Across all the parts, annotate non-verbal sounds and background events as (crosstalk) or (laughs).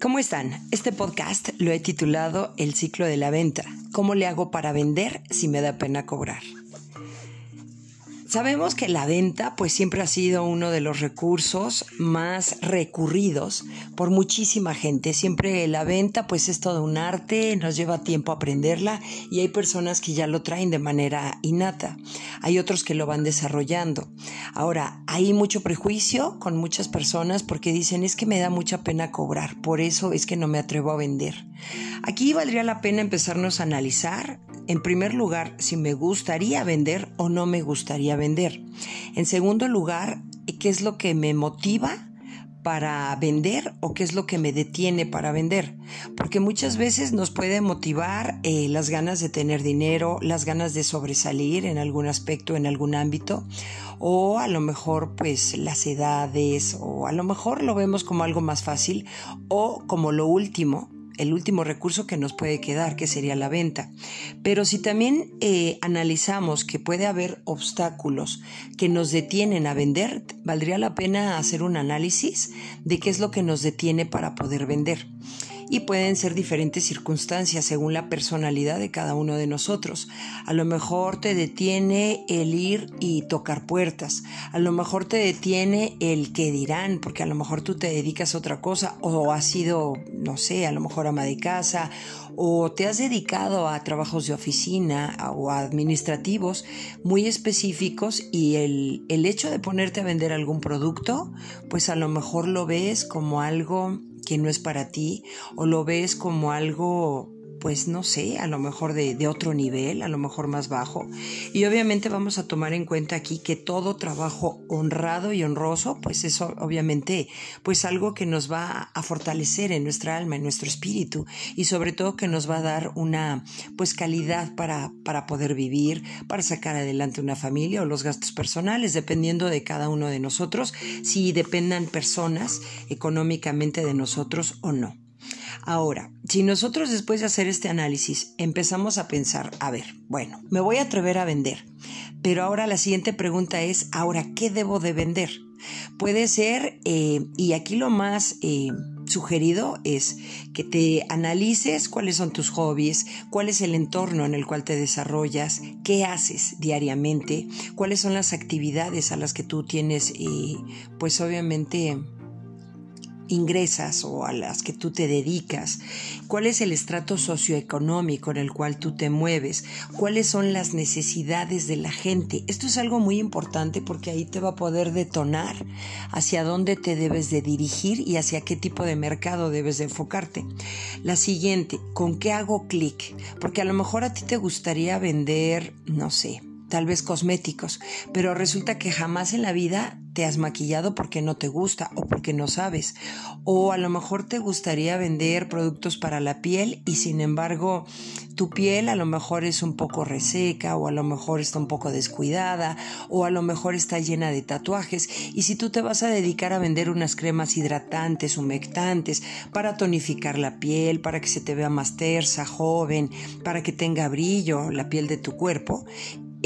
¿Cómo están? Este podcast lo he titulado El ciclo de la venta. ¿Cómo le hago para vender si me da pena cobrar? Sabemos que la venta pues siempre ha sido uno de los recursos más recurridos por muchísima gente. Siempre la venta pues es todo un arte, nos lleva tiempo aprenderla y hay personas que ya lo traen de manera innata. Hay otros que lo van desarrollando. Ahora, hay mucho prejuicio con muchas personas porque dicen es que me da mucha pena cobrar, por eso es que no me atrevo a vender. Aquí valdría la pena empezarnos a analizar en primer lugar, si me gustaría vender o no me gustaría vender. En segundo lugar, qué es lo que me motiva para vender o qué es lo que me detiene para vender. Porque muchas veces nos puede motivar eh, las ganas de tener dinero, las ganas de sobresalir en algún aspecto, en algún ámbito, o a lo mejor pues las edades, o a lo mejor lo vemos como algo más fácil, o como lo último, el último recurso que nos puede quedar, que sería la venta. Pero si también eh, analizamos que puede haber obstáculos que nos detienen a vender, valdría la pena hacer un análisis de qué es lo que nos detiene para poder vender y pueden ser diferentes circunstancias según la personalidad de cada uno de nosotros. A lo mejor te detiene el ir y tocar puertas, a lo mejor te detiene el que dirán, porque a lo mejor tú te dedicas a otra cosa o has sido, no sé, a lo mejor ama de casa o te has dedicado a trabajos de oficina o administrativos muy específicos y el, el hecho de ponerte a vender algún producto, pues a lo mejor lo ves como algo que no es para ti o lo ves como algo pues no sé, a lo mejor de, otro nivel, a lo mejor más bajo. Y obviamente vamos a tomar en cuenta aquí que todo trabajo honrado y honroso, pues eso obviamente, pues algo que nos va a fortalecer en nuestra alma, en nuestro espíritu y sobre todo que nos va a dar una pues calidad para, para poder vivir, para sacar adelante una familia o los gastos personales, dependiendo de cada uno de nosotros, si dependan personas económicamente de nosotros o no. Ahora, si nosotros después de hacer este análisis empezamos a pensar, a ver, bueno, me voy a atrever a vender, pero ahora la siguiente pregunta es, ahora, ¿qué debo de vender? Puede ser, eh, y aquí lo más eh, sugerido es que te analices cuáles son tus hobbies, cuál es el entorno en el cual te desarrollas, qué haces diariamente, cuáles son las actividades a las que tú tienes, eh, pues obviamente ingresas o a las que tú te dedicas, cuál es el estrato socioeconómico en el cual tú te mueves, cuáles son las necesidades de la gente. Esto es algo muy importante porque ahí te va a poder detonar hacia dónde te debes de dirigir y hacia qué tipo de mercado debes de enfocarte. La siguiente, ¿con qué hago clic? Porque a lo mejor a ti te gustaría vender, no sé, tal vez cosméticos, pero resulta que jamás en la vida te has maquillado porque no te gusta o porque no sabes. O a lo mejor te gustaría vender productos para la piel y sin embargo tu piel a lo mejor es un poco reseca o a lo mejor está un poco descuidada o a lo mejor está llena de tatuajes. Y si tú te vas a dedicar a vender unas cremas hidratantes, humectantes, para tonificar la piel, para que se te vea más tersa, joven, para que tenga brillo la piel de tu cuerpo,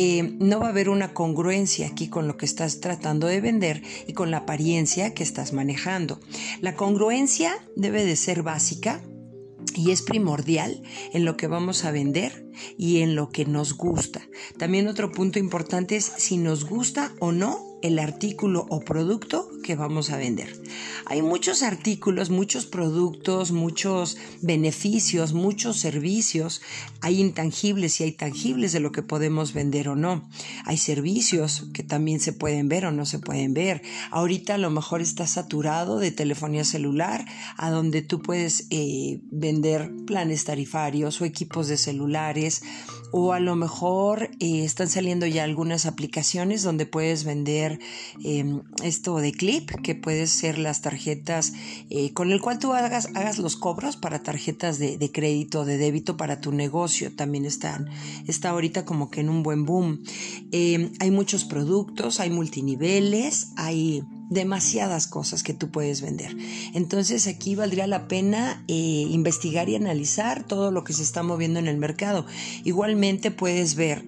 eh, no va a haber una congruencia aquí con lo que estás tratando de vender y con la apariencia que estás manejando. La congruencia debe de ser básica y es primordial en lo que vamos a vender y en lo que nos gusta. También otro punto importante es si nos gusta o no el artículo o producto que vamos a vender. Hay muchos artículos, muchos productos, muchos beneficios, muchos servicios. Hay intangibles y hay tangibles de lo que podemos vender o no. Hay servicios que también se pueden ver o no se pueden ver. Ahorita a lo mejor está saturado de telefonía celular, a donde tú puedes eh, vender planes tarifarios o equipos de celulares o a lo mejor eh, están saliendo ya algunas aplicaciones donde puedes vender em, esto de clip, que puede ser las tarjetas eh, con el cual tú hagas, hagas los cobros para tarjetas de, de crédito, de débito para tu negocio. También están, está ahorita como que en un buen boom. Em, hay muchos productos, hay multiniveles, hay demasiadas cosas que tú puedes vender. Entonces aquí valdría la pena eh, investigar y analizar todo lo que se está moviendo en el mercado. Igualmente puedes ver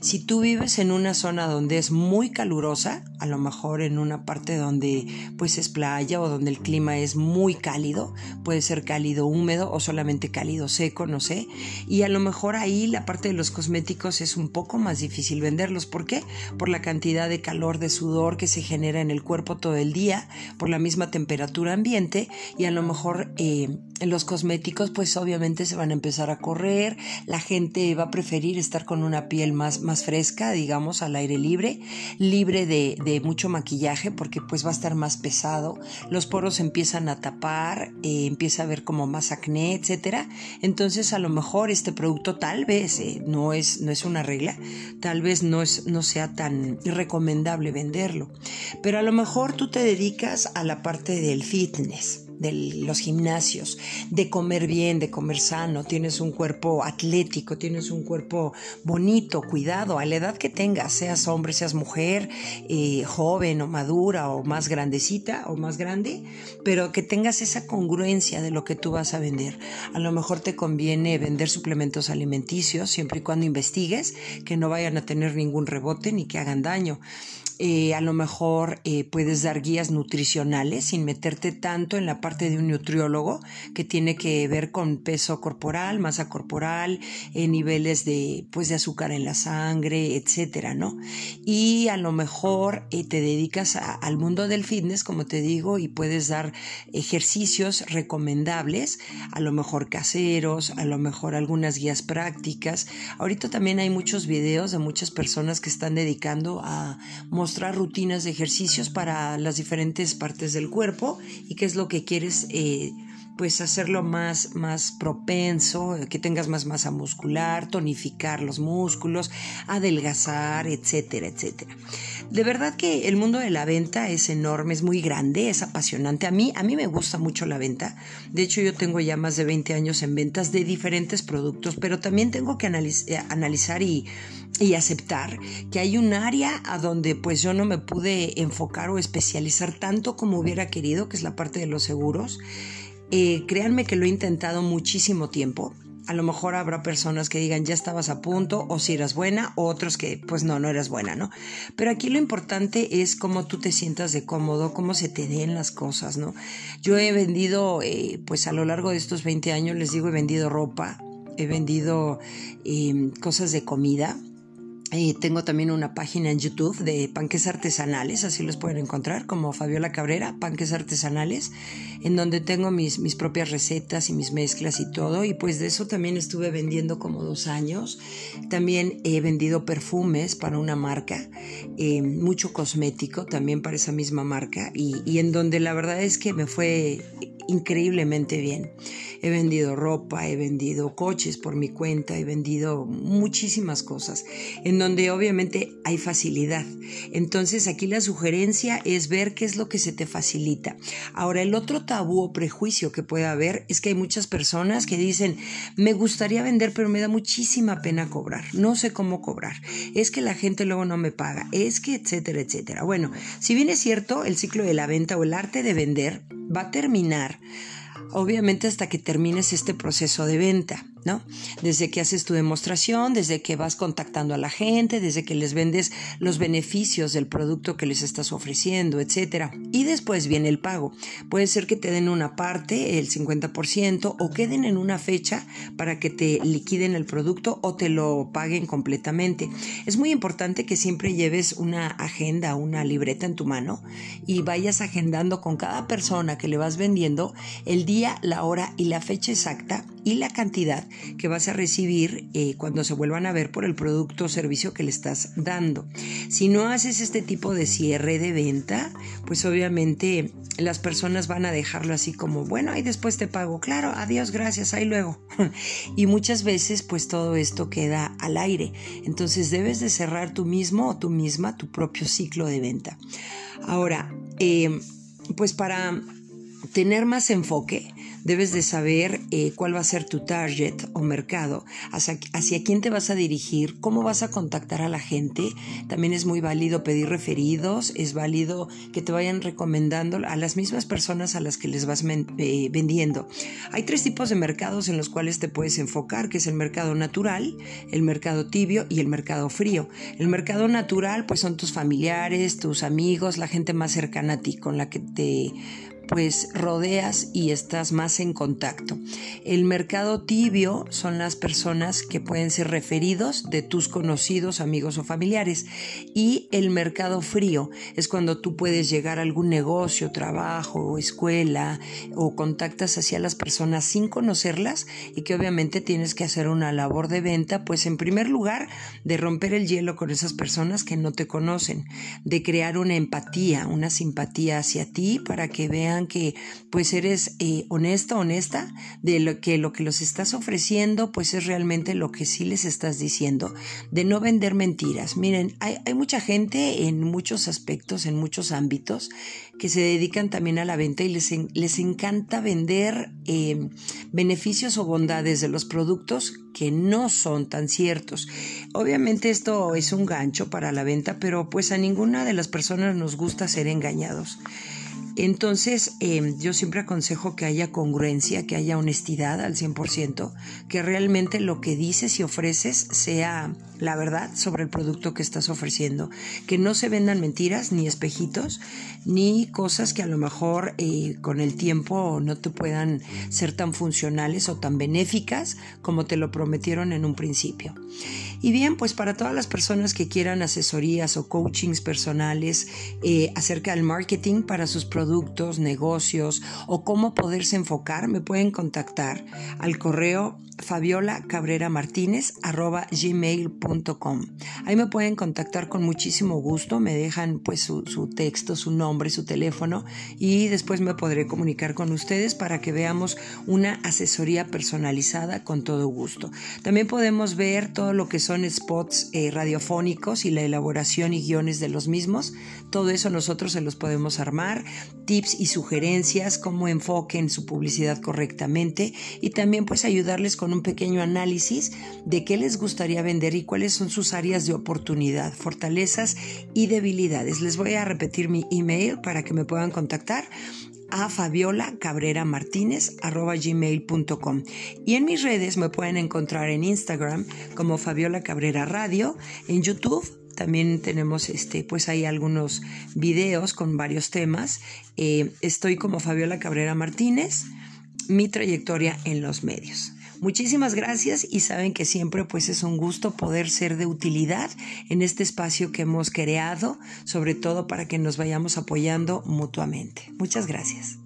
Si tú vives en una zona donde es muy calurosa, a lo mejor en una parte donde pues es playa o donde el clima es muy cálido, puede ser cálido húmedo o solamente cálido seco, no sé, y a lo mejor ahí la parte de los cosméticos es un poco más difícil venderlos. ¿Por qué? Por la cantidad de calor, de sudor que se genera en el cuerpo todo el día, por la misma temperatura ambiente y a lo mejor eh, los cosméticos pues obviamente se van a empezar a correr, la gente va a preferir estar con una piel más, más fresca, digamos, al aire libre, libre de, de mucho maquillaje porque pues va a estar más pesado, los poros empiezan a tapar, eh, empieza a haber como más acné, etcétera. Entonces a lo mejor este producto tal vez eh, no, es, no es una regla, tal vez no, es, no sea tan recomendable venderlo, pero a lo mejor tú te dedicas a la parte del fitness de los gimnasios, de comer bien, de comer sano, tienes un cuerpo atlético, tienes un cuerpo bonito, cuidado, a la edad que tengas, seas hombre, seas mujer, eh, joven o madura o más grandecita o más grande, pero que tengas esa congruencia de lo que tú vas a vender. A lo mejor te conviene vender suplementos alimenticios siempre y cuando investigues que no vayan a tener ningún rebote ni que hagan daño. Eh, a lo mejor eh, puedes dar guías nutricionales sin meterte tanto en la parte de un nutriólogo que tiene que ver con peso corporal, masa corporal, eh, niveles de, pues, de azúcar en la sangre, etcétera, ¿no? Y a lo mejor te dedicas al mundo del fitness, como te digo, y puedes dar ejercicios recomendables, a lo mejor caseros, a lo mejor algunas guías prácticas. Ahorita también hay muchos videos de muchas personas que están dedicando a mostrar rutinas de ejercicios para las diferentes partes del cuerpo y qué es lo que quieres eh, pues hacerlo más, más propenso, que tengas más masa muscular, tonificar los músculos, adelgazar, etcétera, etcétera. De verdad que el mundo de la venta es enorme, es muy grande, es apasionante. A mí, a mí me gusta mucho la venta. De hecho, yo tengo ya más de 20 años en ventas de diferentes productos, pero también tengo que eh, analizar y y aceptar que hay un área a donde pues yo no me pude enfocar o especializar tanto como hubiera querido, que es la parte de los seguros. Eh, créanme que lo he intentado muchísimo tiempo. A lo mejor habrá personas que digan ya estabas a punto o si eras buena, o otros que pues no, no eras buena, ¿no? Pero aquí lo importante es cómo tú te sientas de cómodo, cómo se te den las cosas, ¿no? Yo he vendido, eh, pues a lo largo de estos 20 años, les digo, he vendido ropa, he vendido eh, cosas de comida, tengo también una página en YouTube de panques artesanales, así los pueden encontrar, como Fabiola Cabrera, panques artesanales, en donde tengo mis, mis propias recetas y mis mezclas y todo. Y pues de eso también estuve vendiendo como dos años. También he vendido perfumes para una marca, eh, mucho cosmético también para esa misma marca, y en donde la verdad es que me fue increíblemente bien. He vendido ropa, he vendido coches por mi cuenta, he vendido muchísimas cosas, en donde obviamente hay facilidad. Entonces aquí la sugerencia es ver qué es lo que se te facilita. Ahora, el otro tabú o prejuicio que puede haber es que hay muchas personas que dicen, me gustaría vender, pero me da muchísima pena cobrar. No sé cómo cobrar. Es que la gente luego no me paga. Es que, etcétera, etcétera. Bueno, si bien es cierto, el ciclo de la venta o el arte de vender va a terminar obviamente hasta que termines este proceso de venta. ¿No? Desde que haces tu demostración, desde que vas contactando a la gente, desde que les vendes los beneficios del producto que les estás ofreciendo, etcétera. Y después viene el pago. Puede ser que te den una parte, el 50%, o queden en una fecha para que te liquiden el producto o te lo paguen completamente. Es muy importante que siempre lleves una agenda, una libreta en tu mano y vayas agendando con cada persona que le vas vendiendo el día, la hora y la fecha exacta y la cantidad que vas a recibir eh, cuando se vuelvan a ver por el producto o servicio que le estás dando. Si no haces este tipo de cierre de venta, pues obviamente las personas van a dejarlo así como, bueno, ahí después te pago, claro, adiós, gracias, ahí luego. (laughs) y muchas veces pues todo esto queda al aire. Entonces debes de cerrar tú mismo o tú misma tu propio ciclo de venta. Ahora, eh, pues para tener más enfoque, debes de saber eh, cuál va a ser tu target o mercado, hacia, hacia, quién te vas a dirigir, cómo vas a contactar a la gente. También es muy válido pedir referidos, es válido que te vayan recomendando a las mismas personas a las que les vas eh, vendiendo. Hay tres tipos de mercados en los cuales te puedes enfocar, que es el mercado natural, el mercado tibio y el mercado frío. El mercado natural pues son tus familiares, tus amigos, la gente más cercana a ti con la que te pues rodeas y estás más en contacto. El mercado tibio son las personas que pueden ser referidos de tus conocidos, amigos o familiares. Y el mercado frío es cuando tú puedes llegar a algún negocio, trabajo escuela o contactas hacia las personas sin conocerlas y que obviamente tienes que hacer una labor de venta, pues en primer lugar de romper el hielo con esas personas que no te conocen, de crear una empatía, una simpatía hacia ti para que vean que pues eres eh, honesta, honesta, de lo que lo que los estás ofreciendo pues es realmente lo que sí les estás diciendo, de no vender mentiras. Miren, hay, mucha gente en muchos aspectos, en muchos ámbitos, que se dedican también a la venta y les, les encanta vender em, beneficios o bondades de los productos que no son tan ciertos. Obviamente esto es un gancho para la venta, pero pues a ninguna de las personas nos gusta ser engañados. Entonces, em, yo siempre aconsejo que haya congruencia, que haya honestidad al 100%, que realmente lo que dices y ofreces sea la verdad sobre el producto que estás ofreciendo, que no se vendan mentiras ni espejitos, ni cosas que a lo mejor eh, con el tiempo no te puedan ser tan funcionales o tan benéficas como te lo prometieron en un principio. Y bien, pues para todas las personas que quieran asesorías o coachings personales eh, acerca del marketing para sus productos, negocios o cómo poderse enfocar, me pueden contactar al correo Fabiola Cabrera Martínez arroba gmail.com. Ahí me pueden contactar con muchísimo gusto, me dejan pues su, su, texto, su nombre, su teléfono y después me podré comunicar con ustedes para que veamos una asesoría personalizada con todo gusto. También podemos ver todo lo que son spots eh, radiofónicos y la elaboración y guiones de los mismos. Todo eso nosotros se los podemos armar, tips y sugerencias, cómo enfoquen su publicidad correctamente y también pues ayudarles con un pequeño análisis de qué les gustaría vender y cuáles son sus áreas de oportunidad, fortalezas y debilidades. Les voy a repetir mi email para que me puedan contactar a Fabiola Cabrera Martínez gmail.com y en mis redes me pueden encontrar en Instagram como Fabiola Cabrera Radio, en YouTube también tenemos este pues hay algunos videos con varios temas eh, estoy como Fabiola Cabrera Martínez mi trayectoria en los medios Muchísimas gracias y saben que siempre pues es un gusto poder ser de utilidad en este espacio que hemos creado, sobre todo para que nos vayamos apoyando mutuamente. Muchas gracias.